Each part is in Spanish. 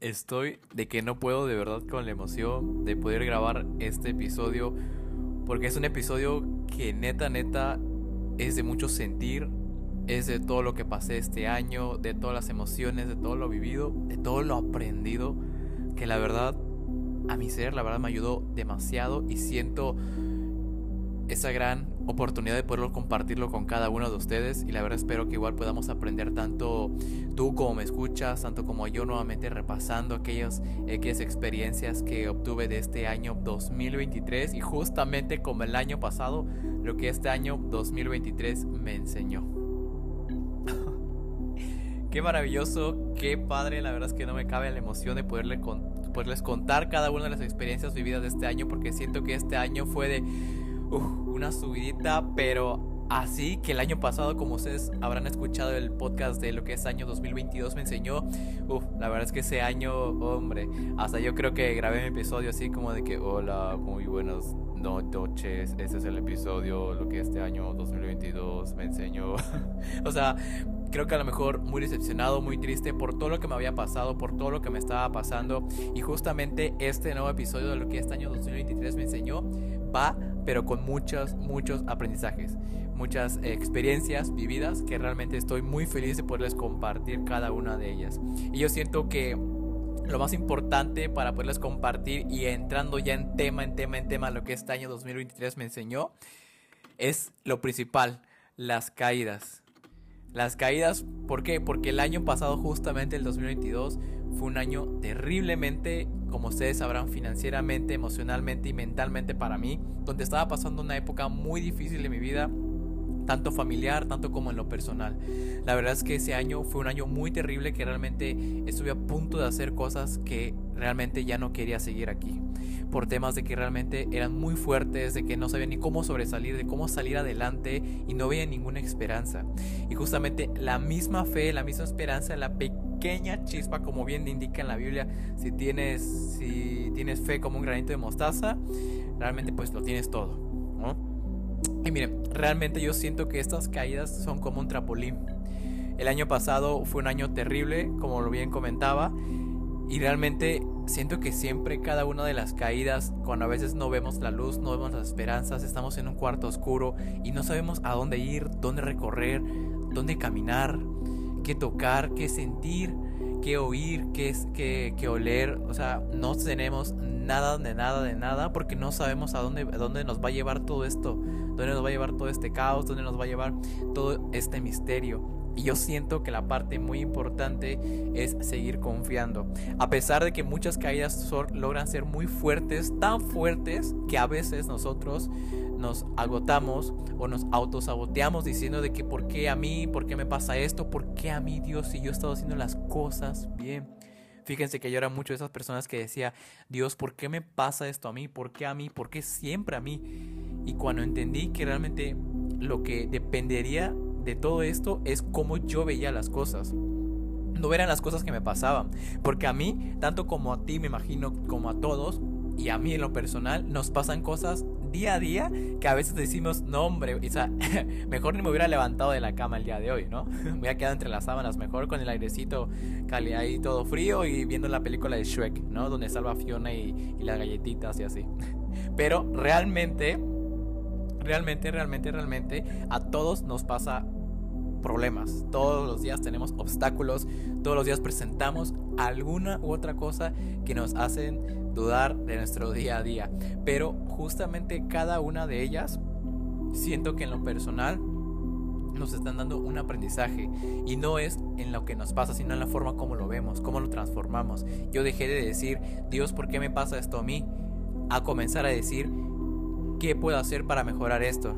Estoy de que no puedo de verdad con la emoción de poder grabar este episodio porque es un episodio que neta neta es de mucho sentir, es de todo lo que pasé este año, de todas las emociones, de todo lo vivido, de todo lo aprendido, que la verdad a mi ser la verdad me ayudó demasiado y siento esa gran oportunidad de poderlo compartirlo con cada uno de ustedes y la verdad espero que igual podamos aprender tanto tú como me escuchas, tanto como yo nuevamente repasando aquellas, aquellas experiencias que obtuve de este año 2023 y justamente como el año pasado, lo que este año 2023 me enseñó. qué maravilloso, qué padre, la verdad es que no me cabe la emoción de poderle poderles contar cada una de las experiencias vividas de este año porque siento que este año fue de una subidita, pero así que el año pasado, como ustedes habrán escuchado el podcast de lo que es año 2022, me enseñó, uf, la verdad es que ese año, hombre, hasta yo creo que grabé mi episodio así como de que, hola, muy buenas noches, ese es el episodio, lo que este año 2022 me enseñó. o sea, creo que a lo mejor muy decepcionado, muy triste por todo lo que me había pasado, por todo lo que me estaba pasando. Y justamente este nuevo episodio de lo que este año 2023 me enseñó va pero con muchos, muchos aprendizajes, muchas experiencias vividas que realmente estoy muy feliz de poderles compartir cada una de ellas. Y yo siento que lo más importante para poderles compartir y entrando ya en tema, en tema, en tema, lo que este año 2023 me enseñó, es lo principal, las caídas. Las caídas, ¿por qué? Porque el año pasado, justamente el 2022, fue un año terriblemente, como ustedes sabrán, financieramente, emocionalmente y mentalmente para mí, donde estaba pasando una época muy difícil de mi vida, tanto familiar, tanto como en lo personal. La verdad es que ese año fue un año muy terrible que realmente estuve a punto de hacer cosas que realmente ya no quería seguir aquí. Por temas de que realmente eran muy fuertes, de que no sabía ni cómo sobresalir, de cómo salir adelante y no veía ninguna esperanza. Y justamente la misma fe, la misma esperanza, la pequeña chispa, como bien indica en la Biblia, si tienes, si tienes fe como un granito de mostaza, realmente pues lo tienes todo. Y miren, realmente yo siento que estas caídas son como un trampolín. El año pasado fue un año terrible, como lo bien comentaba, y realmente siento que siempre cada una de las caídas, cuando a veces no vemos la luz, no vemos las esperanzas, estamos en un cuarto oscuro y no sabemos a dónde ir, dónde recorrer, dónde caminar, qué tocar, qué sentir, qué oír, qué, qué, qué oler. O sea, no tenemos nada de nada de nada porque no sabemos a dónde, a dónde nos va a llevar todo esto, dónde nos va a llevar todo este caos, dónde nos va a llevar todo este misterio. Y yo siento que la parte muy importante es seguir confiando. A pesar de que muchas caídas logran ser muy fuertes, tan fuertes que a veces nosotros nos agotamos o nos autosaboteamos diciendo de que por qué a mí, por qué me pasa esto, por qué a mí Dios si yo he estado haciendo las cosas bien. Fíjense que yo era mucho de esas personas que decía, Dios, ¿por qué me pasa esto a mí? ¿Por qué a mí? ¿Por qué siempre a mí? Y cuando entendí que realmente lo que dependería de todo esto es cómo yo veía las cosas. No eran las cosas que me pasaban. Porque a mí, tanto como a ti, me imagino, como a todos, y a mí en lo personal, nos pasan cosas día a día que a veces decimos, no hombre, o sea, mejor ni me hubiera levantado de la cama el día de hoy, ¿no? Me hubiera quedado entre las sábanas mejor con el airecito ahí todo frío y viendo la película de Shrek, ¿no? Donde salva a Fiona y, y las galletitas y así. Pero realmente, realmente, realmente, realmente, a todos nos pasa problemas. Todos los días tenemos obstáculos, todos los días presentamos alguna u otra cosa que nos hacen dudar de nuestro día a día. Pero justamente cada una de ellas, siento que en lo personal nos están dando un aprendizaje y no es en lo que nos pasa, sino en la forma como lo vemos, cómo lo transformamos. Yo dejé de decir, Dios, ¿por qué me pasa esto a mí? A comenzar a decir, ¿qué puedo hacer para mejorar esto?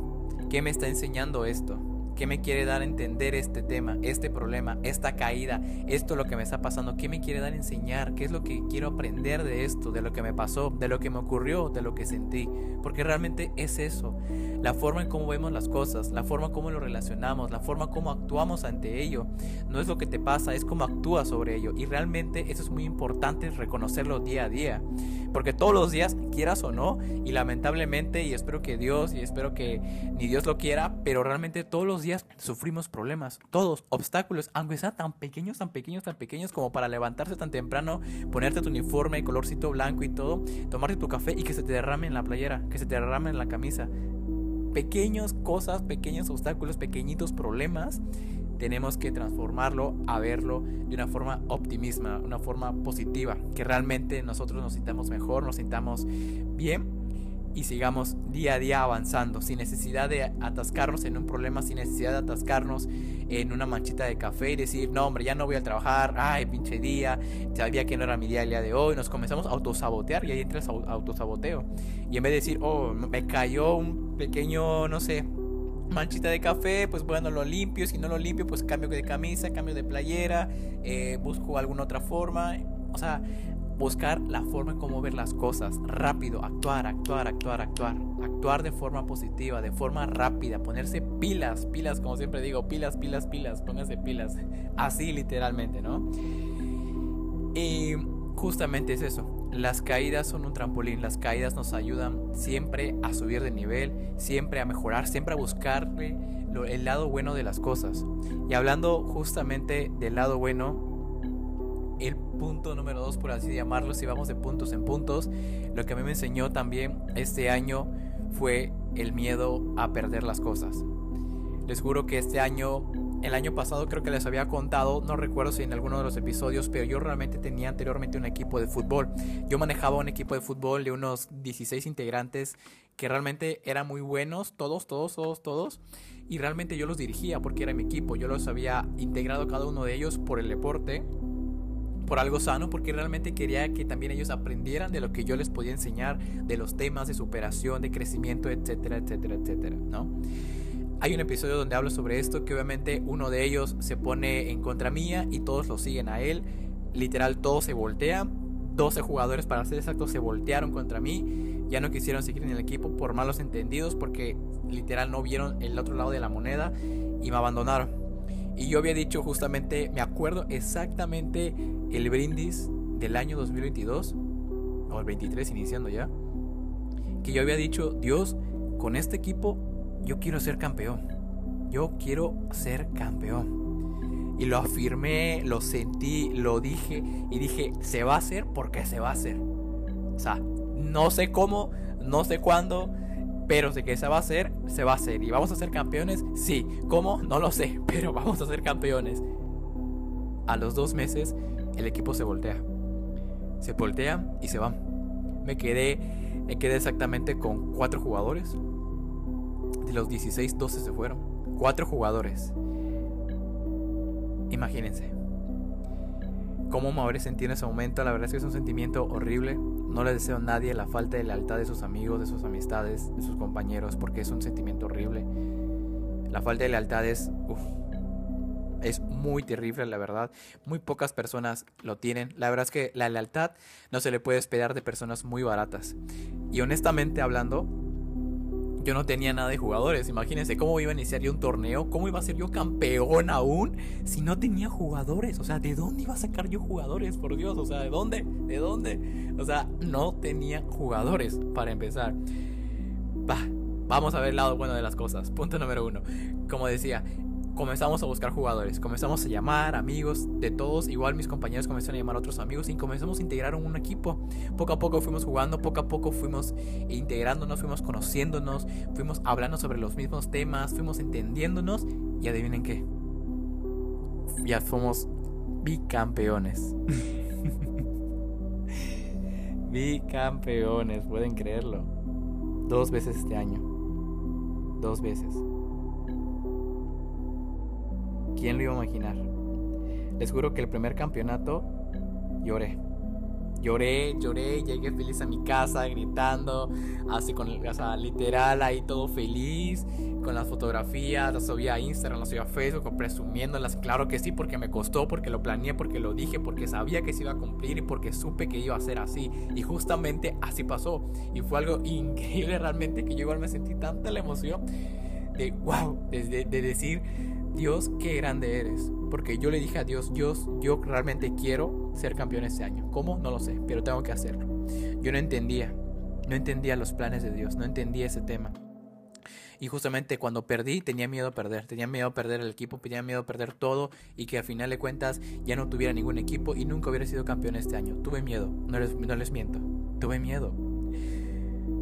¿Qué me está enseñando esto? ¿Qué me quiere dar a entender este tema, este problema, esta caída, esto lo que me está pasando? ¿Qué me quiere dar a enseñar? ¿Qué es lo que quiero aprender de esto, de lo que me pasó, de lo que me ocurrió, de lo que sentí? Porque realmente es eso, la forma en cómo vemos las cosas, la forma en cómo lo relacionamos, la forma como actuamos ante ello. No es lo que te pasa, es cómo actúas sobre ello. Y realmente eso es muy importante reconocerlo día a día. Porque todos los días, quieras o no, y lamentablemente, y espero que Dios, y espero que ni Dios lo quiera, pero realmente todos los días sufrimos problemas, todos, obstáculos, aunque sean tan pequeños, tan pequeños, tan pequeños como para levantarse tan temprano, ponerte tu uniforme, colorcito blanco y todo, tomarte tu café y que se te derrame en la playera, que se te derrame en la camisa. Pequeños cosas, pequeños obstáculos, pequeñitos problemas tenemos que transformarlo a verlo de una forma optimista, una forma positiva, que realmente nosotros nos sintamos mejor, nos sintamos bien y sigamos día a día avanzando, sin necesidad de atascarnos en un problema, sin necesidad de atascarnos en una manchita de café y decir, no hombre, ya no voy a trabajar, ay, pinche día, sabía que no era mi día el día de hoy, nos comenzamos a autosabotear y ahí entra el autosaboteo. Y en vez de decir, oh, me cayó un pequeño, no sé, manchita de café, pues bueno, lo limpio, si no lo limpio, pues cambio de camisa, cambio de playera, eh, busco alguna otra forma, o sea, buscar la forma en cómo ver las cosas, rápido, actuar, actuar, actuar, actuar, actuar de forma positiva, de forma rápida, ponerse pilas, pilas, como siempre digo, pilas, pilas, pilas, póngase pilas, así literalmente, ¿no? Y justamente es eso, las caídas son un trampolín, las caídas nos ayudan siempre a subir de nivel, siempre a mejorar, siempre a buscarle el lado bueno de las cosas. Y hablando justamente del lado bueno, el punto número dos, por así llamarlo, si vamos de puntos en puntos, lo que a mí me enseñó también este año fue el miedo a perder las cosas. Les juro que este año el año pasado creo que les había contado, no recuerdo si en alguno de los episodios, pero yo realmente tenía anteriormente un equipo de fútbol. Yo manejaba un equipo de fútbol de unos 16 integrantes que realmente eran muy buenos, todos, todos, todos, todos. Y realmente yo los dirigía porque era mi equipo. Yo los había integrado cada uno de ellos por el deporte, por algo sano, porque realmente quería que también ellos aprendieran de lo que yo les podía enseñar, de los temas de superación, de crecimiento, etcétera, etcétera, etcétera, ¿no? Hay un episodio donde hablo sobre esto, que obviamente uno de ellos se pone en contra mía y todos lo siguen a él. Literal, todo se voltea. 12 jugadores, para ser exacto, se voltearon contra mí. Ya no quisieron seguir en el equipo por malos entendidos, porque literal no vieron el otro lado de la moneda y me abandonaron. Y yo había dicho justamente, me acuerdo exactamente el brindis del año 2022, o el 23 iniciando ya, que yo había dicho, Dios, con este equipo yo quiero ser campeón. Yo quiero ser campeón. Y lo afirmé, lo sentí, lo dije y dije, se va a hacer porque se va a hacer. O sea, no sé cómo, no sé cuándo, pero sé que se va a hacer, se va a hacer. ¿Y vamos a ser campeones? Sí. ¿Cómo? No lo sé, pero vamos a ser campeones. A los dos meses, el equipo se voltea. Se voltea y se va. Me quedé, me quedé exactamente con cuatro jugadores de los 16, 12 se fueron. Cuatro jugadores. Imagínense. Cómo me habré sentido en ese momento. La verdad es que es un sentimiento horrible. No le deseo a nadie la falta de lealtad de sus amigos, de sus amistades, de sus compañeros, porque es un sentimiento horrible. La falta de lealtad es... es muy terrible, la verdad. Muy pocas personas lo tienen. La verdad es que la lealtad no se le puede esperar de personas muy baratas. Y honestamente hablando, yo no tenía nada de jugadores. Imagínense cómo iba a iniciar yo un torneo, cómo iba a ser yo campeón aún si no tenía jugadores. O sea, ¿de dónde iba a sacar yo jugadores? Por Dios, o sea, ¿de dónde? ¿De dónde? O sea, no tenía jugadores para empezar. Bah, vamos a ver el lado bueno de las cosas. Punto número uno. Como decía, comenzamos a buscar jugadores, comenzamos a llamar amigos de todos, igual mis compañeros comenzaron a llamar a otros amigos y comenzamos a integrar un equipo. Poco a poco fuimos jugando, poco a poco fuimos integrándonos, fuimos conociéndonos, fuimos hablando sobre los mismos temas, fuimos entendiéndonos y adivinen qué. Ya somos bicampeones. bicampeones, pueden creerlo. Dos veces este año. Dos veces. ¿Quién lo iba a imaginar? Les juro que el primer campeonato lloré. Lloré, lloré, llegué feliz a mi casa gritando, así con, literal ahí todo feliz, con las fotografías, las subí a Instagram, las subí a Facebook, presumiéndolas, claro que sí, porque me costó, porque lo planeé, porque lo dije, porque sabía que se iba a cumplir y porque supe que iba a ser así. Y justamente así pasó. Y fue algo increíble realmente que yo igual me sentí tanta la emoción de wow, de, de decir Dios, qué grande eres. Porque yo le dije a Dios, Dios, yo realmente quiero ser campeón este año. ¿Cómo? No lo sé, pero tengo que hacerlo. yo no entendía, no entendía los planes de Dios, no entendía ese tema. Y justamente cuando perdí tenía miedo a perder, tenía miedo a perder el equipo, tenía miedo a perder todo y que al final de cuentas ya no tuviera ningún equipo y nunca hubiera sido campeón este año. Tuve miedo, no les, no les miento, tuve miedo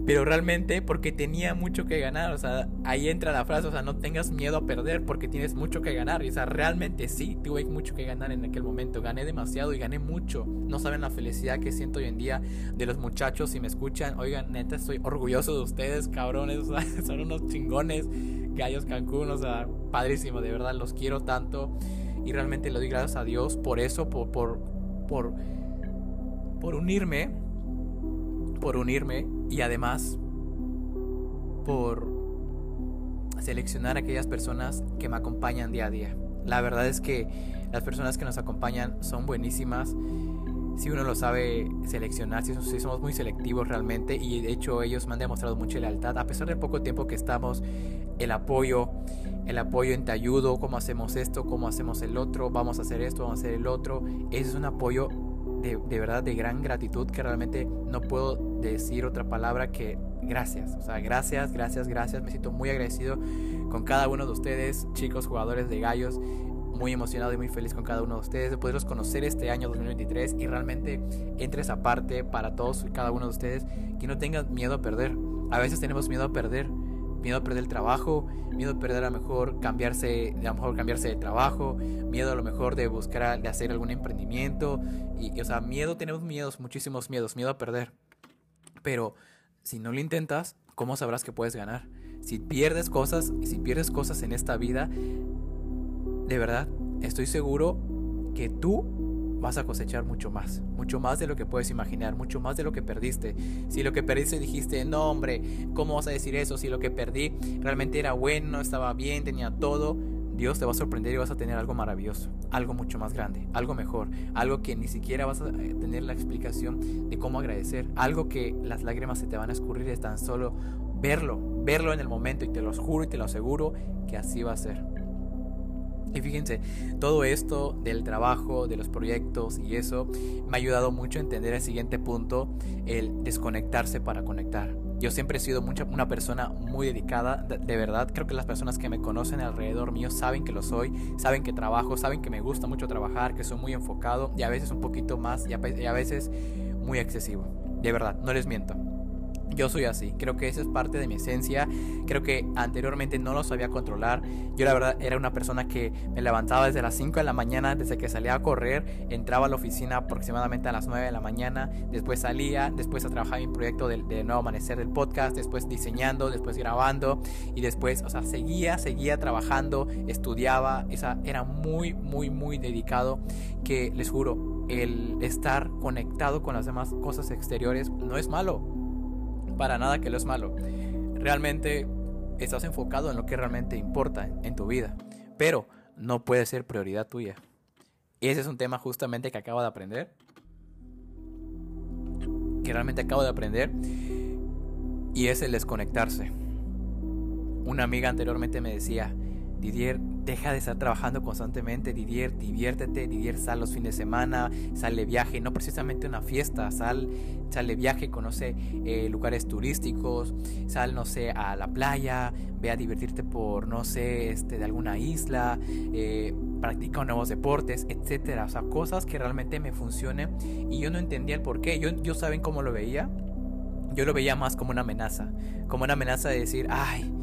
pero realmente porque tenía mucho que ganar, o sea, ahí entra la frase, o sea, no tengas miedo a perder porque tienes mucho que ganar, y o sea, realmente sí, tuve mucho que ganar en aquel momento, gané demasiado y gané mucho, no saben la felicidad que siento hoy en día de los muchachos, si me escuchan, oigan, neta, estoy orgulloso de ustedes, cabrones, o sea, son unos chingones, gallos Cancún, o sea, padrísimo, de verdad, los quiero tanto, y realmente le doy gracias a Dios por eso, por, por, por, por unirme, por unirme y además por seleccionar a aquellas personas que me acompañan día a día. La verdad es que las personas que nos acompañan son buenísimas. Si uno lo sabe seleccionar, si, somos muy selectivos realmente y de hecho ellos me han demostrado mucha lealtad, a pesar del poco tiempo que estamos, el apoyo, el apoyo en te ayudo, cómo hacemos esto, cómo hacemos el otro, vamos a hacer esto, vamos a hacer el otro, ese es un apoyo de, de, verdad de gran gratitud que realmente no puedo decir otra palabra que gracias. O sea, gracias, gracias, gracias. Me siento muy agradecido con cada uno de ustedes, chicos, jugadores de gallos. Muy emocionado y muy feliz con cada uno de ustedes de poderlos conocer este año 2023 y realmente entre esa parte para todos y cada uno de ustedes que no tengan miedo a perder. A veces tenemos miedo a perder, miedo a perder el trabajo, miedo a perder a lo mejor cambiarse, a lo mejor cambiarse de trabajo, miedo a lo mejor de buscar, de hacer algún emprendimiento, y, o sea, miedo, tenemos miedos, muchísimos miedos, miedo a perder. Pero si no lo intentas, ¿cómo sabrás que puedes ganar? Si pierdes cosas, si pierdes cosas en esta vida, de verdad, estoy seguro que tú vas a cosechar mucho más, mucho más de lo que puedes imaginar, mucho más de lo que perdiste. Si lo que perdiste dijiste, no hombre, ¿cómo vas a decir eso? Si lo que perdí realmente era bueno, estaba bien, tenía todo, Dios te va a sorprender y vas a tener algo maravilloso, algo mucho más grande, algo mejor, algo que ni siquiera vas a eh, tener la explicación de cómo agradecer, algo que las lágrimas se te van a escurrir es tan solo verlo, verlo en el momento y te lo juro y te lo aseguro que así va a ser. Y fíjense, todo esto del trabajo, de los proyectos y eso me ha ayudado mucho a entender el siguiente punto, el desconectarse para conectar. Yo siempre he sido mucha, una persona muy dedicada, de, verdad. Creo que las personas que me conocen alrededor mío saben que lo soy, saben que trabajo, saben que me gusta mucho trabajar, que soy muy enfocado y a veces un poquito más y a veces muy excesivo. De verdad, no les miento. Yo soy así, creo que esa es parte de mi esencia, creo que anteriormente no lo sabía controlar, yo la verdad era una persona que me levantaba desde las 5 de la mañana, desde que salía a correr, entraba a la oficina aproximadamente a las 9 de la mañana, después salía, después a trabajar mi proyecto de Nuevo Amanecer del podcast, después diseñando, después grabando y después, o sea, seguía, seguía trabajando, estudiaba, esa, era muy, muy, muy dedicado que les juro, el estar conectado con las demás cosas exteriores no es malo para nada que lo es malo. Realmente estás enfocado en lo que realmente importa en tu vida, pero no puede ser prioridad tuya. Y ese es un tema justamente que acabo de aprender, que realmente acabo de aprender, y es el desconectarse. Una amiga anteriormente me decía, Didier, deja de estar trabajando constantemente, Didier, diviértete, Didier, sal los fines de semana, sale viaje, no precisamente una fiesta, sal, sale viaje, conoce eh, lugares turísticos, sal, no sé, a la playa, ve a divertirte por, no sé, este, de alguna isla, eh, practica nuevos deportes, etcétera, o sea, cosas que realmente me funcionen y yo no entendía el por qué, yo, yo saben cómo lo veía, yo lo veía más como una amenaza, como una amenaza de decir, ay,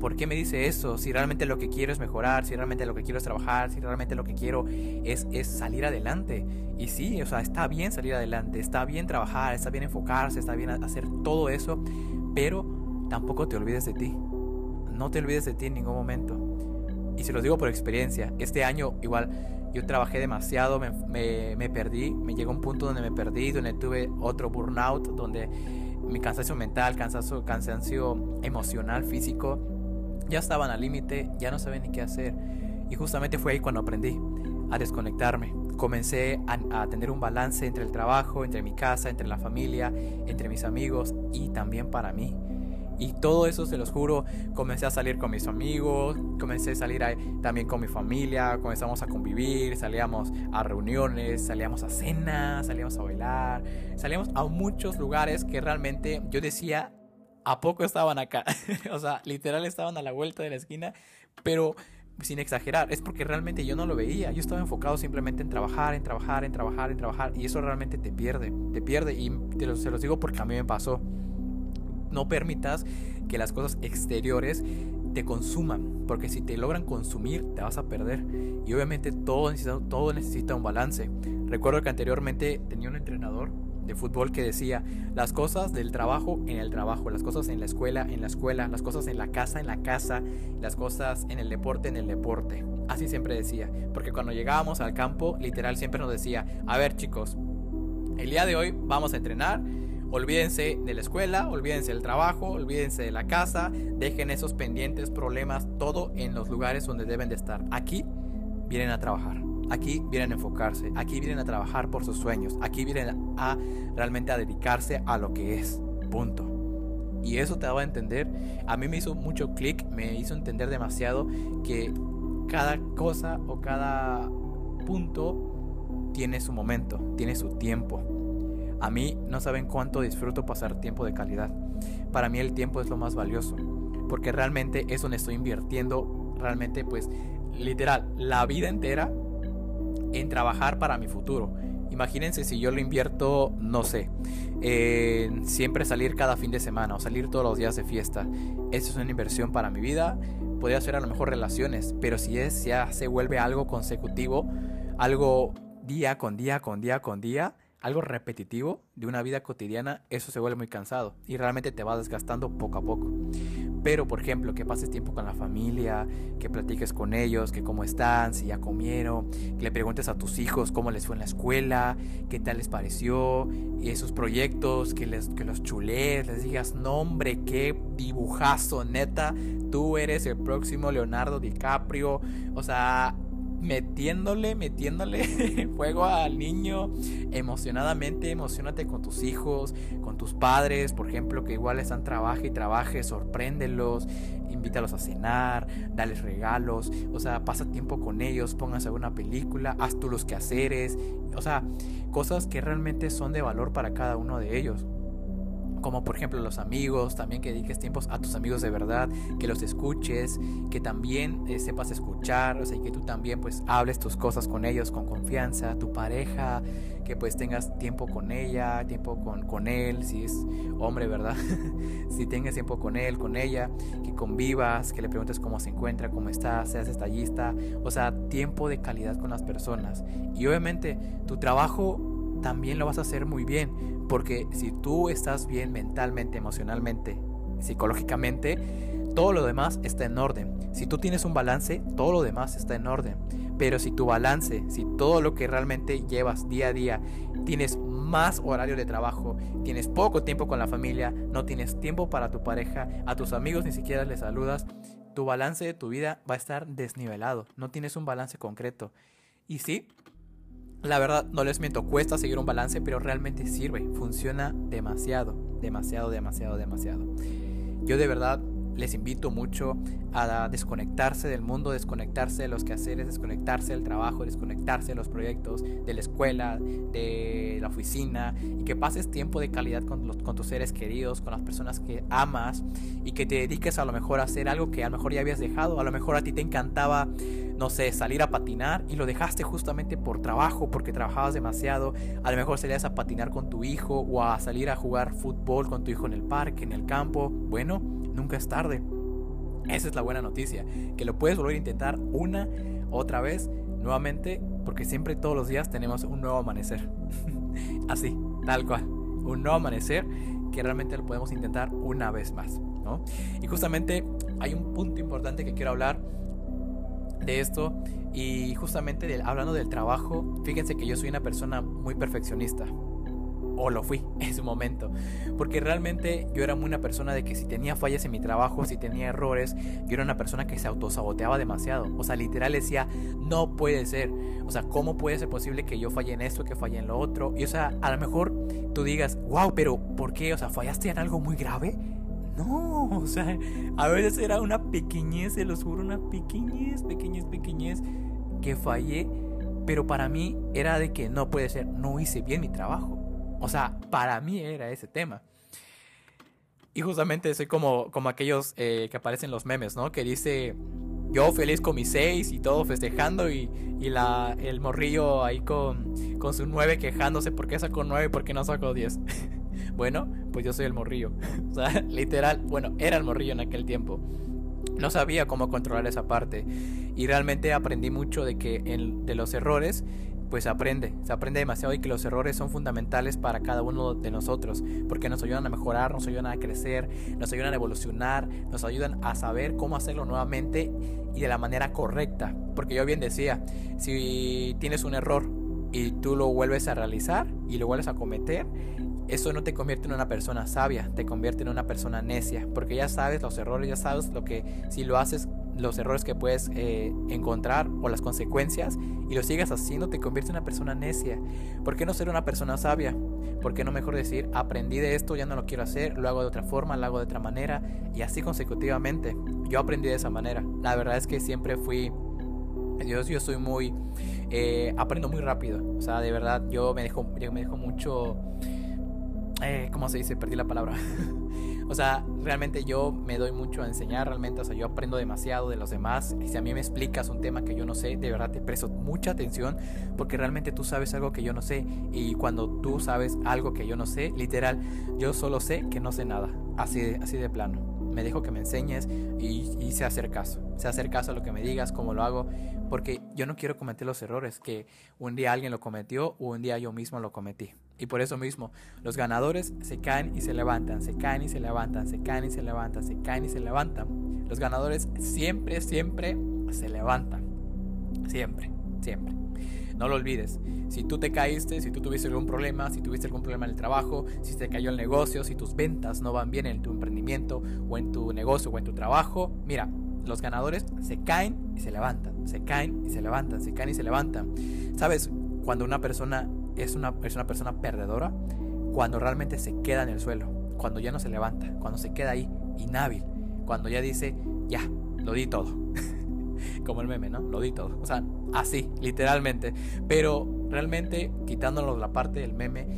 ¿por qué me dice eso? Si realmente lo que quiero es mejorar, si realmente lo que quiero es trabajar, si realmente lo que quiero es, es salir adelante. Y sí, o sea, está bien salir adelante, está bien trabajar, está bien enfocarse, está bien hacer todo eso, pero tampoco te olvides de ti. No te olvides de ti en ningún momento. Y se los digo por experiencia, este año igual yo trabajé demasiado, me, me, perdí, me llegó un punto donde me perdí, donde tuve otro burnout, donde mi cansancio mental, cansancio, cansancio emocional, físico, ya estaban al límite, ya no sabía ni qué hacer. Y justamente fue ahí cuando aprendí a desconectarme. Comencé a, tener un balance entre el trabajo, entre mi casa, entre la familia, entre mis amigos y también para mí. Y todo eso, se los juro, comencé a salir con mis amigos, comencé a salir también con mi familia, comenzamos a convivir, salíamos a reuniones, salíamos a cenas, salíamos a bailar, salíamos a muchos lugares que realmente yo decía, ¿a poco estaban acá? o sea, literal estaban a la vuelta de la esquina, pero sin exagerar, es porque realmente yo no lo veía. Yo estaba enfocado simplemente en trabajar, en trabajar, en trabajar, en trabajar. Y eso realmente te pierde, te pierde. Y te se los digo porque a mí me pasó. No permitas que las cosas exteriores te consuman, porque si te logran consumir te vas a perder. Y obviamente todo necesita, todo necesita un balance. Recuerdo que anteriormente tenía un entrenador de fútbol que decía las cosas del trabajo en el trabajo, las cosas en la escuela en la escuela, las cosas en la casa en la casa, las cosas en el deporte en el deporte. Así siempre decía, porque cuando llegábamos al campo, literal siempre nos decía, a ver chicos, el día de hoy vamos a entrenar Olvídense de la escuela, olvídense del trabajo, olvídense de la casa, dejen esos pendientes, problemas, todo en los lugares donde deben de estar. Aquí vienen a trabajar, aquí vienen a enfocarse, aquí vienen a trabajar por sus sueños, aquí vienen a realmente a dedicarse a lo que es. Punto. Y eso te daba a entender, a mí me hizo mucho clic, me hizo entender demasiado que cada cosa o cada punto tiene su momento, tiene su tiempo. A mí no saben cuánto disfruto pasar tiempo de calidad. Para mí el tiempo es lo más valioso, porque realmente es donde estoy invirtiendo, realmente pues literal, la vida entera en trabajar para mi futuro. Imagínense si yo lo invierto, no sé, en siempre salir cada fin de semana o salir todos los días de fiesta. Eso es una inversión para mi vida. Podría ser a lo mejor relaciones, pero si es ya se vuelve algo consecutivo, algo día con día con día con día, algo repetitivo de una vida cotidiana, eso se vuelve muy cansado y realmente te va desgastando poco a poco. Pero, por ejemplo, que pases tiempo con la familia, que platiques con ellos, que cómo están, si ya comieron, que le preguntes a tus hijos cómo les fue en la escuela, qué tal les pareció, y esos proyectos, que, les, que los chulees, les digas, no hombre, qué dibujazo, neta, tú eres el próximo Leonardo DiCaprio, o sea, metiéndole, metiéndole fuego al niño emocionadamente, emocionate con tus hijos, con tus padres, por ejemplo, que igual están trabaje y trabaje, sorpréndelos, invítalos a cenar, dales regalos, o sea, pasa tiempo con ellos, pónganse a ver una película, haz tú los quehaceres, o sea, cosas que realmente son de valor para cada uno de ellos como por ejemplo los amigos, también que dediques tiempos a tus amigos de verdad, que los escuches, que también eh, sepas escuchar, o sea, y que tú también pues hables tus cosas con ellos con confianza, tu pareja, que pues tengas tiempo con ella, tiempo con, con él, si es hombre, ¿verdad? si tengas tiempo con él, con ella, que convivas, que le preguntes cómo se encuentra, cómo está, seas estallista, o sea, tiempo de calidad con las personas. Y obviamente tu trabajo también lo vas a hacer muy bien porque si tú estás bien mentalmente, emocionalmente, psicológicamente, todo lo demás está en orden. Si tú tienes un balance, todo lo demás está en orden. Pero si tu balance, si todo lo que realmente llevas día a día, tienes más horario de trabajo, tienes poco tiempo con la familia, no tienes tiempo para tu pareja, a tus amigos ni siquiera les saludas, tu balance de tu vida va a estar desnivelado, no tienes un balance concreto. Y sí, la verdad, no les miento, cuesta seguir un balance, pero realmente sirve, funciona demasiado, demasiado, demasiado, demasiado. Yo de verdad les invito mucho a desconectarse del mundo, desconectarse de los quehaceres, desconectarse del trabajo, desconectarse de los proyectos, de la escuela, de la oficina y que pases tiempo de calidad con, los, con tus seres queridos, con las personas que amas y que te dediques a lo mejor a hacer algo que a lo mejor ya habías dejado, a lo mejor a ti te encantaba, no sé, salir a patinar y lo dejaste justamente por trabajo, porque trabajabas demasiado, a lo mejor salías a patinar con tu hijo o a salir a jugar fútbol con tu hijo en el parque, en el campo, bueno, nunca es tarde. Esa es la buena noticia, que lo puedes volver a intentar una, otra vez, nuevamente, porque siempre todos los días tenemos un nuevo amanecer. Así, tal cual. Un nuevo amanecer que realmente lo podemos intentar una vez más. ¿no? Y justamente hay un punto importante que quiero hablar de esto y justamente hablando del trabajo, fíjense que yo soy una persona muy perfeccionista o lo fui en su momento. Porque realmente yo era muy una persona de que si tenía fallas en mi trabajo, si tenía errores, yo era una persona que se autosaboteaba demasiado. O sea, literal decía, no puede ser. O sea, ¿cómo puede ser posible que yo falle en esto, que falle en lo otro? Y o sea, a lo mejor tú digas, wow, pero ¿por qué? O sea, ¿fallaste en algo muy grave? No, o sea, a veces era una pequeñez, se los juro, una pequeñez, pequeñez, pequeñez que fallé, pero para mí era de que no puede ser, no hice bien mi trabajo. O sea, para mí era ese tema. Y justamente soy como, como aquellos eh, que aparecen en los memes, ¿no? Que dice, yo feliz con mis seis y todo festejando y, y la, el morrillo ahí con, con su nueve quejándose por qué sacó nueve y por qué no sacó diez. bueno, pues yo soy el morrillo. o sea, literal, bueno, era el morrillo en aquel tiempo. No sabía cómo controlar esa parte y realmente aprendí mucho de que de los errores pues se aprende, se aprende demasiado y que los errores son fundamentales para cada uno de nosotros, porque nos ayudan a mejorar, nos ayudan a crecer, nos ayudan a evolucionar, nos ayudan a saber cómo hacerlo nuevamente y de la manera correcta. Porque yo bien decía, si tienes un error y tú lo vuelves a realizar y lo vuelves a cometer, eso no te convierte en una persona sabia, te convierte en una persona necia, porque ya sabes los errores, ya sabes lo que si lo haces los errores que puedes eh, encontrar o las consecuencias y lo sigas haciendo te convierte en una persona necia. ¿Por qué no ser una persona sabia? ¿Por qué no mejor decir, aprendí de esto, ya no lo quiero hacer, lo hago de otra forma, lo hago de otra manera y así consecutivamente? Yo aprendí de esa manera. La verdad es que siempre fui... Dios, yo soy muy... Eh, aprendo muy rápido. O sea, de verdad, yo me dejo, yo me dejo mucho... Eh, ¿Cómo se dice? Perdí la palabra. O sea, realmente yo me doy mucho a enseñar, realmente, o sea, yo aprendo demasiado de los demás. Y si a mí me explicas un tema que yo no sé, de verdad te presto mucha atención porque realmente tú sabes algo que yo no sé. Y cuando tú sabes algo que yo no sé, literal, yo solo sé que no sé nada. Así de, así de plano. Me dejo que me enseñes y, y sé hacer caso. Sé hacer caso a lo que me digas, cómo lo hago, porque yo no quiero cometer los errores que un día alguien lo cometió o un día yo mismo lo cometí. Y por eso mismo, los ganadores se caen y se levantan, se caen y se levantan, se caen y se levantan, se caen y se levantan. Los ganadores siempre, siempre se levantan. Siempre, siempre. No lo olvides. Si tú te caíste, si tú tuviste algún problema, si tuviste algún problema en el trabajo, si te cayó el negocio, si tus ventas no van bien en tu emprendimiento o en tu negocio o en tu trabajo, mira, los ganadores se caen y se levantan, se caen y se levantan, se caen y se levantan. ¿Sabes? Cuando una persona es una, es una persona perdedora cuando realmente se queda en el suelo, cuando ya no se levanta, cuando se queda ahí inhábil, cuando ya dice, ya, lo di todo. Como el meme, ¿no? Lo di todo. O sea, así, literalmente. Pero realmente, quitándonos la parte del meme,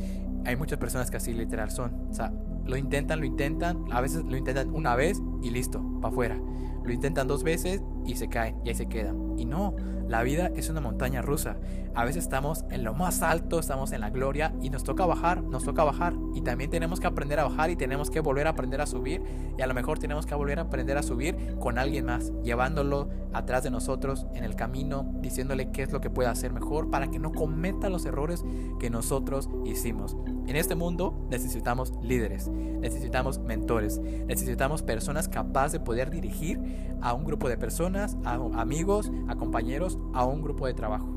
hay muchas personas que así literal son. O sea, lo intentan, lo intentan, a veces lo intentan una vez y listo, para afuera. Lo intentan dos veces y se caen y ahí se quedan. Y no, la vida es una montaña rusa. A veces estamos en lo más alto, estamos en la gloria y nos toca bajar, nos toca bajar. Y también tenemos que aprender a bajar y tenemos que volver a aprender a subir. Y a lo mejor tenemos que volver a aprender a subir con alguien más, llevándolo atrás de nosotros en el camino, diciéndole qué es lo que puede hacer mejor para que no cometa los errores que nosotros hicimos. En este mundo necesitamos líderes, necesitamos mentores, necesitamos personas capaces de poder dirigir a un grupo de personas, a amigos, a compañeros, a un grupo de trabajo.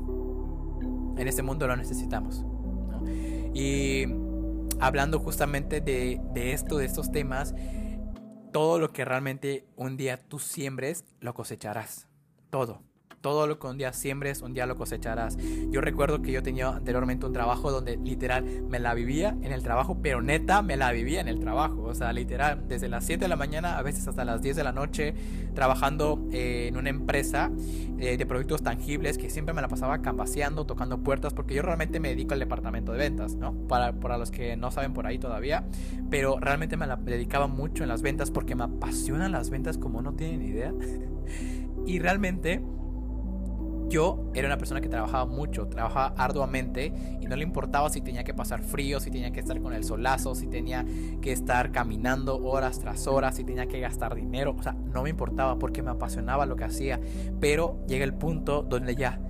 En este mundo lo necesitamos. Y hablando justamente de, esto, de estos temas, todo lo que realmente un día tú siembres, lo cosecharás. Todo. Todo lo que un día siembres, un día lo cosecharás. Yo recuerdo que yo tenía anteriormente un trabajo donde literal me la vivía en el trabajo, pero neta me la vivía en el trabajo. O sea, literal, desde las 7 de la mañana a veces hasta las 10 de la noche, trabajando eh, en una empresa eh, de productos tangibles que siempre me la pasaba cambaseando, tocando puertas, porque yo realmente me dedico al departamento de ventas, ¿no? Para, para los que no saben por ahí todavía, pero realmente me la dedicaba mucho en las ventas porque me apasionan las ventas como no tienen idea. y realmente yo era una persona que trabajaba mucho, trabajaba arduamente y no le importaba si tenía que pasar frío, si tenía que estar con el solazo, si tenía que estar caminando horas tras horas, si tenía que gastar dinero, o sea, no me importaba porque me apasionaba lo que hacía, pero llega el punto donde ya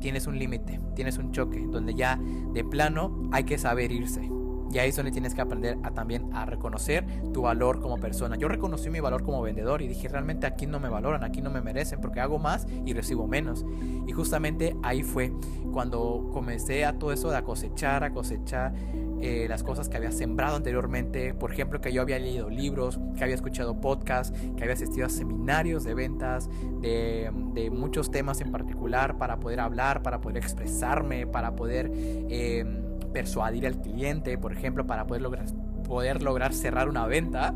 tienes un límite, tienes un choque, donde ya de plano hay que saber irse. Y ahí es donde tienes que aprender a también a reconocer tu valor como persona. Yo reconocí mi valor como vendedor y dije, realmente aquí no me valoran, aquí no me merecen porque hago más y recibo menos. Y justamente ahí fue cuando comencé a todo eso de a cosechar, a cosechar eh, las cosas que había sembrado anteriormente. Por ejemplo, que yo había leído libros, que había escuchado podcasts, que había asistido a seminarios de ventas, de, de muchos temas en particular para poder hablar, para poder expresarme, para poder... Eh, persuadir al cliente, por ejemplo, para poder lograr, poder lograr cerrar una venta.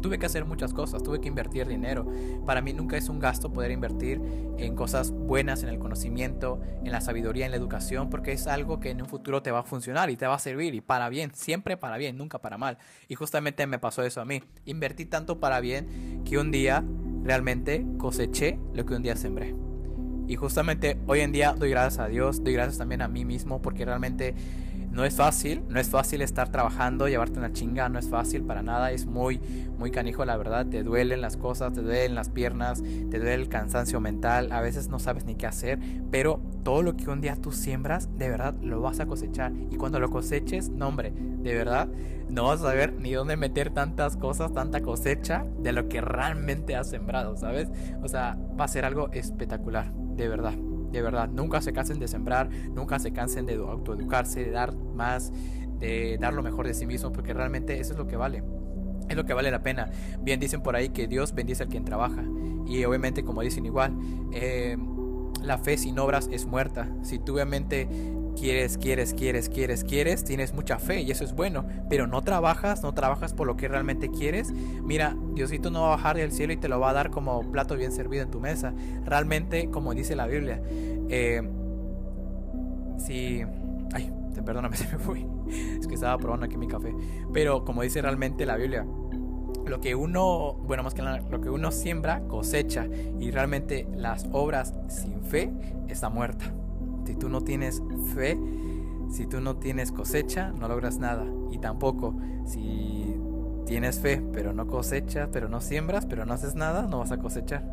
tuve que hacer muchas cosas, tuve que invertir dinero. Para mí nunca es un gasto poder invertir en cosas buenas, en el conocimiento, en la sabiduría, en la educación, porque es algo que en un futuro te va a funcionar y te va a servir y para bien, siempre para bien, nunca para mal. Y justamente me pasó eso a mí. Invertí tanto para bien que un día realmente coseché lo que un día sembré. Y justamente hoy en día doy gracias a Dios, doy gracias también a mí mismo porque realmente no es fácil, no es fácil estar trabajando, llevarte una chinga, no es fácil para nada, es muy, muy canijo la verdad, te duelen las cosas, te duelen las piernas, te duele el cansancio mental, a veces no sabes ni qué hacer, pero todo lo que un día tú siembras, de verdad lo vas a cosechar y cuando lo coseches, no hombre, de verdad, no vas a saber ni dónde meter tantas cosas, tanta cosecha de lo que realmente has sembrado, ¿sabes? O sea, va a ser algo espectacular, de verdad. De verdad, nunca se cansen de sembrar, nunca se cansen de autoeducarse, de dar más, de dar lo mejor de sí mismo, porque realmente eso es lo que vale. Es lo que vale la pena. Bien dicen por ahí que Dios bendice al quien trabaja. Y obviamente, como dicen igual, eh, la fe sin obras es muerta. Si tú obviamente quieres, quieres, quieres, quieres, quieres, tienes mucha fe y eso es bueno, pero no trabajas, no trabajas por lo que realmente quieres, mira, Diosito no va a bajar del cielo y te lo va a dar como plato bien servido en tu mesa. Realmente, como dice la Biblia, eh, si... Ay, perdóname, se me fui. Es que estaba probando aquí mi café. Pero como dice realmente la Biblia, lo que uno, bueno, más que nada, lo que uno siembra, cosecha. Y realmente las obras sin fe está muerta. Si tú no tienes fe, si tú no tienes cosecha, no logras nada. Y tampoco, si tienes fe, pero no cosechas, pero no siembras, pero no haces nada, no vas a cosechar.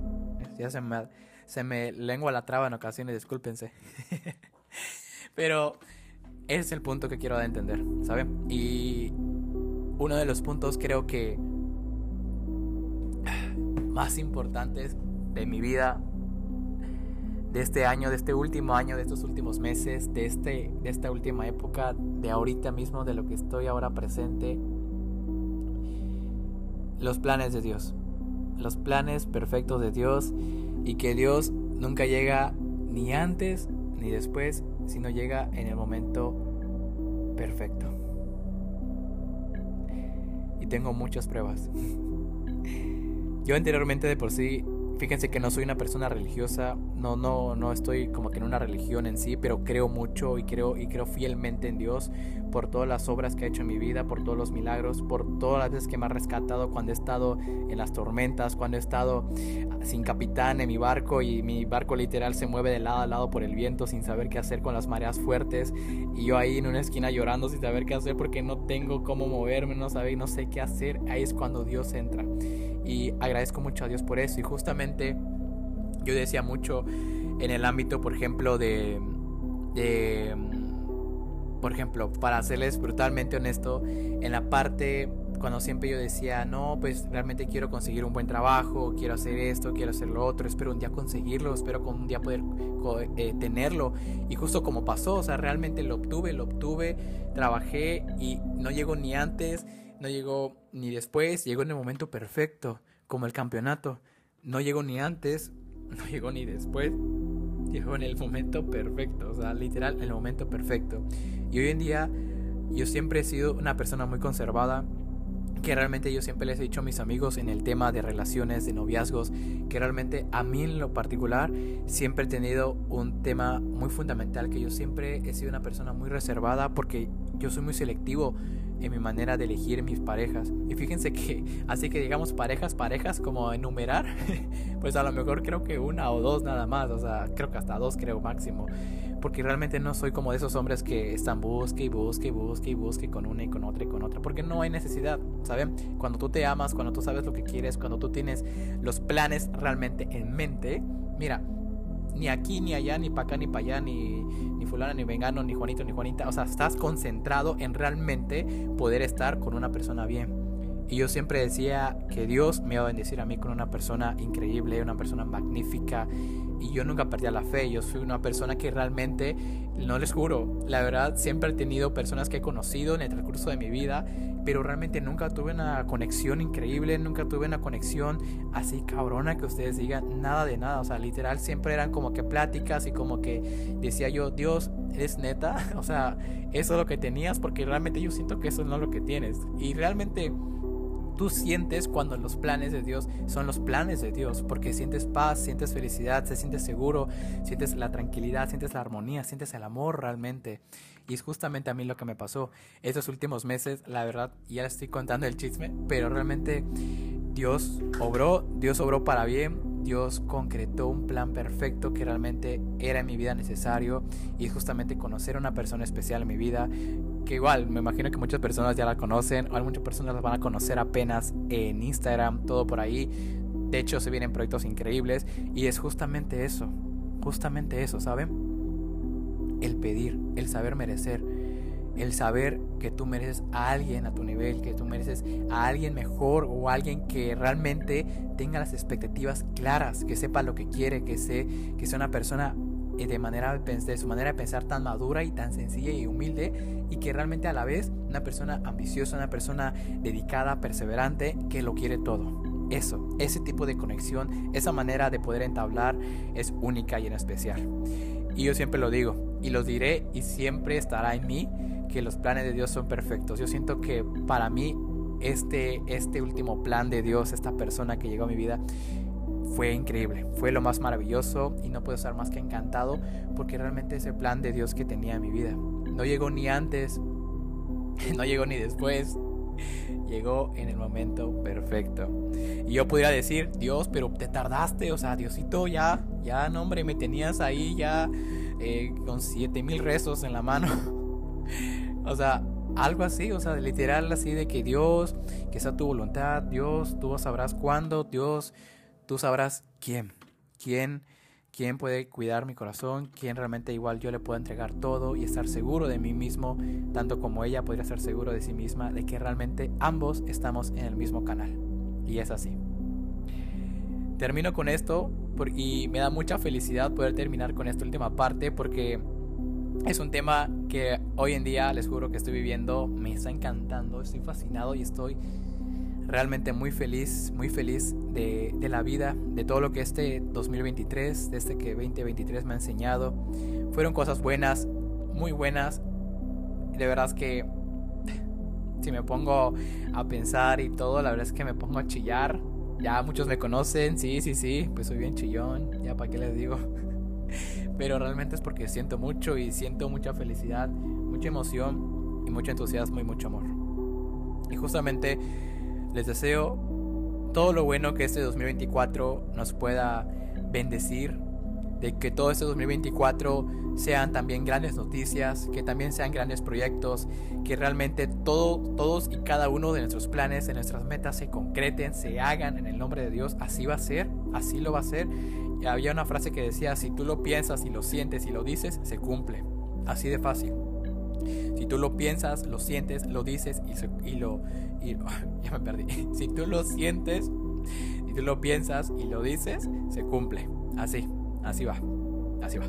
Ya se me, se me lengua la traba en ocasiones, discúlpense. pero ese es el punto que quiero entender, ¿saben? Y uno de los puntos creo que más importantes de mi vida de este año, de este último año, de estos últimos meses, de, este, de esta última época, de ahorita mismo, de lo que estoy ahora presente. Los planes de Dios. Los planes perfectos de Dios y que Dios nunca llega ni antes ni después, sino llega en el momento perfecto. Y tengo muchas pruebas. Yo anteriormente de por sí Fíjense que no soy una persona religiosa, no, no, no estoy como que en una religión en sí, pero creo mucho y creo, y creo fielmente en Dios por todas las obras que ha hecho en mi vida, por todos los milagros, por todas las veces que me ha rescatado cuando he estado en las tormentas, cuando he estado sin capitán en mi barco y mi barco literal se mueve de lado a lado por el viento sin saber qué hacer con las mareas fuertes. Y yo ahí en una esquina llorando sin saber qué hacer porque no tengo cómo moverme, no, sabe, no sé qué hacer, ahí es cuando Dios entra. Y agradezco mucho a Dios por eso. Y justamente yo decía mucho en el ámbito, por ejemplo, de, de por ejemplo, para serles brutalmente honesto, en la parte cuando siempre yo decía, no, pues realmente quiero conseguir un buen trabajo, quiero hacer esto, quiero hacer lo otro, espero un día conseguirlo, espero un día poder eh, tenerlo. Y justo como pasó, o sea, realmente lo obtuve, lo obtuve, trabajé y no llegó ni antes no llegó ni después, llegó en el momento perfecto, como el campeonato. No llegó ni antes, no llegó ni después, llegó en el momento perfecto, o sea, literal, en el momento perfecto. Y hoy en día yo siempre he sido una persona muy conservada, que realmente yo siempre les he dicho a mis amigos en el tema de relaciones, de noviazgos, que realmente a mí en lo particular siempre he tenido un tema muy fundamental, que yo siempre he sido una persona muy reservada porque yo soy muy selectivo en mi manera de elegir mis parejas. Y fíjense que, así que digamos parejas, parejas, como enumerar, pues a lo mejor creo que una o dos nada más, o sea, creo que hasta dos creo máximo. Porque realmente no soy como de esos hombres que están busque y busque y busque y busque con una y con otra y con otra, porque no hay necesidad, ¿saben? Cuando tú te amas, cuando tú sabes lo que quieres, cuando tú tienes los planes realmente en mente, mira, ni aquí, ni allá, ni para acá, ni para allá, ni, ni fulano, ni vengano, ni Juanito, ni Juanita. O sea, estás concentrado en realmente poder estar con una persona bien. Y yo siempre decía que Dios me iba a bendecir a mí con una persona increíble, una persona magnífica. Y yo nunca perdía la fe. Yo soy una persona que realmente, no les juro, la verdad, siempre he tenido personas que he conocido en el transcurso de mi vida pero realmente nunca tuve una conexión increíble, nunca tuve una conexión así cabrona que ustedes digan nada de nada, o sea, literal siempre eran como que pláticas y como que decía yo, Dios, es neta, o sea, eso es lo que tenías, porque realmente yo siento que eso no es lo que tienes. Y realmente tú sientes cuando los planes de Dios son los planes de Dios, porque sientes paz, sientes felicidad, te sientes seguro, sientes la tranquilidad, sientes la armonía, sientes el amor realmente. Y es justamente a mí lo que me pasó estos últimos meses, la verdad, ya estoy contando el chisme, pero realmente Dios obró, Dios obró para bien, Dios concretó un plan perfecto que realmente era en mi vida necesario y justamente conocer a una persona especial en mi vida que igual me imagino que muchas personas ya la conocen, o muchas personas la van a conocer apenas en Instagram, todo por ahí. De hecho, se vienen proyectos increíbles y es justamente eso, justamente eso, ¿saben? El pedir, el saber merecer, el saber que tú mereces a alguien a tu nivel, que tú mereces a alguien mejor o alguien que realmente tenga las expectativas claras, que sepa lo que quiere, que, sé, que sea una persona de, manera, de su manera de pensar tan madura y tan sencilla y humilde y que realmente a la vez una persona ambiciosa, una persona dedicada, perseverante, que lo quiere todo. Eso, ese tipo de conexión, esa manera de poder entablar es única y en especial. Y yo siempre lo digo y lo diré y siempre estará en mí que los planes de Dios son perfectos. Yo siento que para mí este, este último plan de Dios, esta persona que llegó a mi vida, fue increíble, fue lo más maravilloso y no puedo estar más que encantado porque realmente es el plan de Dios que tenía en mi vida. No llegó ni antes, no llegó ni después, llegó en el momento perfecto. Y yo pudiera decir, Dios, pero te tardaste, o sea, Diosito, ya, ya, no, hombre, me tenías ahí ya eh, con siete mil rezos en la mano. o sea, algo así, o sea, literal así de que Dios, que sea tu voluntad, Dios, tú sabrás cuándo, Dios tú sabrás quién, quién, quién puede cuidar mi corazón, quién realmente igual yo le puedo entregar todo y estar seguro de mí mismo, tanto como ella podría estar seguro de sí misma, de que realmente ambos estamos en el mismo canal. Y es así. Termino con esto y me da mucha felicidad poder terminar con esta última parte porque es un tema que hoy en día les juro que estoy viviendo, me está encantando, estoy fascinado y estoy realmente muy feliz, muy feliz de, la vida, de todo lo que este 2023, de este que 2023 me ha enseñado. Fueron cosas buenas, muy buenas. De verdad es que si me pongo a pensar y todo, la verdad es que me pongo a chillar. Ya muchos me conocen, sí, sí, sí, pues soy bien chillón, ya para qué les digo. Pero realmente es porque siento mucho y siento mucha felicidad, mucha emoción y mucho entusiasmo y mucho amor. Y justamente les deseo todo lo bueno que este 2024 nos pueda bendecir, de que todo este 2024 sean también grandes noticias, que también sean grandes proyectos, que realmente todo, todos y cada uno de nuestros planes, de nuestras metas se concreten, se hagan en el nombre de Dios. Así va a ser, así lo va a ser. Y había una frase que decía, si tú lo piensas y lo sientes y lo dices, se cumple. Así de fácil. Si tú lo piensas, lo sientes, lo dices y, lo... ya me perdí. Si tú lo sientes, y tú lo piensas y lo dices, se cumple. Así, así va. Así va.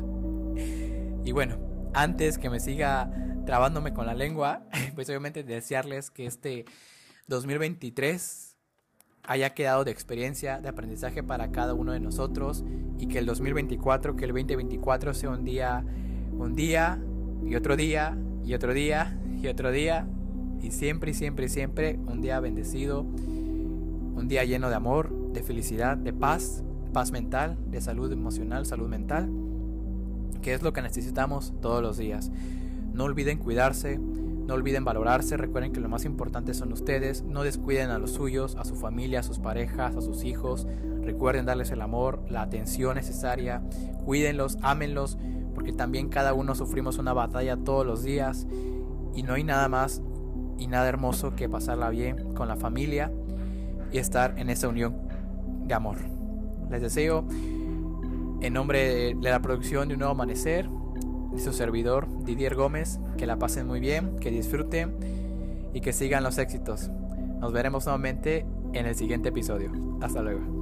Y bueno, antes que me siga trabándome con la lengua, pues obviamente desearles que este 2023 haya quedado de experiencia, de aprendizaje para cada uno de nosotros y que el 2024, que el 2024 sea un día, un día y otro día y otro día y otro día y siempre y siempre y siempre un día bendecido, un día lleno de amor, de felicidad, de paz, paz mental, de salud emocional, salud mental, que es lo que necesitamos todos los días. No olviden cuidarse, no olviden valorarse, recuerden que lo más importante son ustedes, no descuiden a los suyos, a su familia, a sus parejas, a sus hijos, recuerden darles el amor, la atención necesaria, cuídenlos, ámenlos, porque también cada uno sufrimos una batalla todos los días y no hay nada más y nada hermoso que pasarla bien con la familia y estar en esa unión de amor. Les deseo en nombre de la producción de un nuevo amanecer, de su servidor Didier Gómez, que la pasen muy bien, que disfruten y que sigan los éxitos. Nos veremos nuevamente en el siguiente episodio. Hasta luego.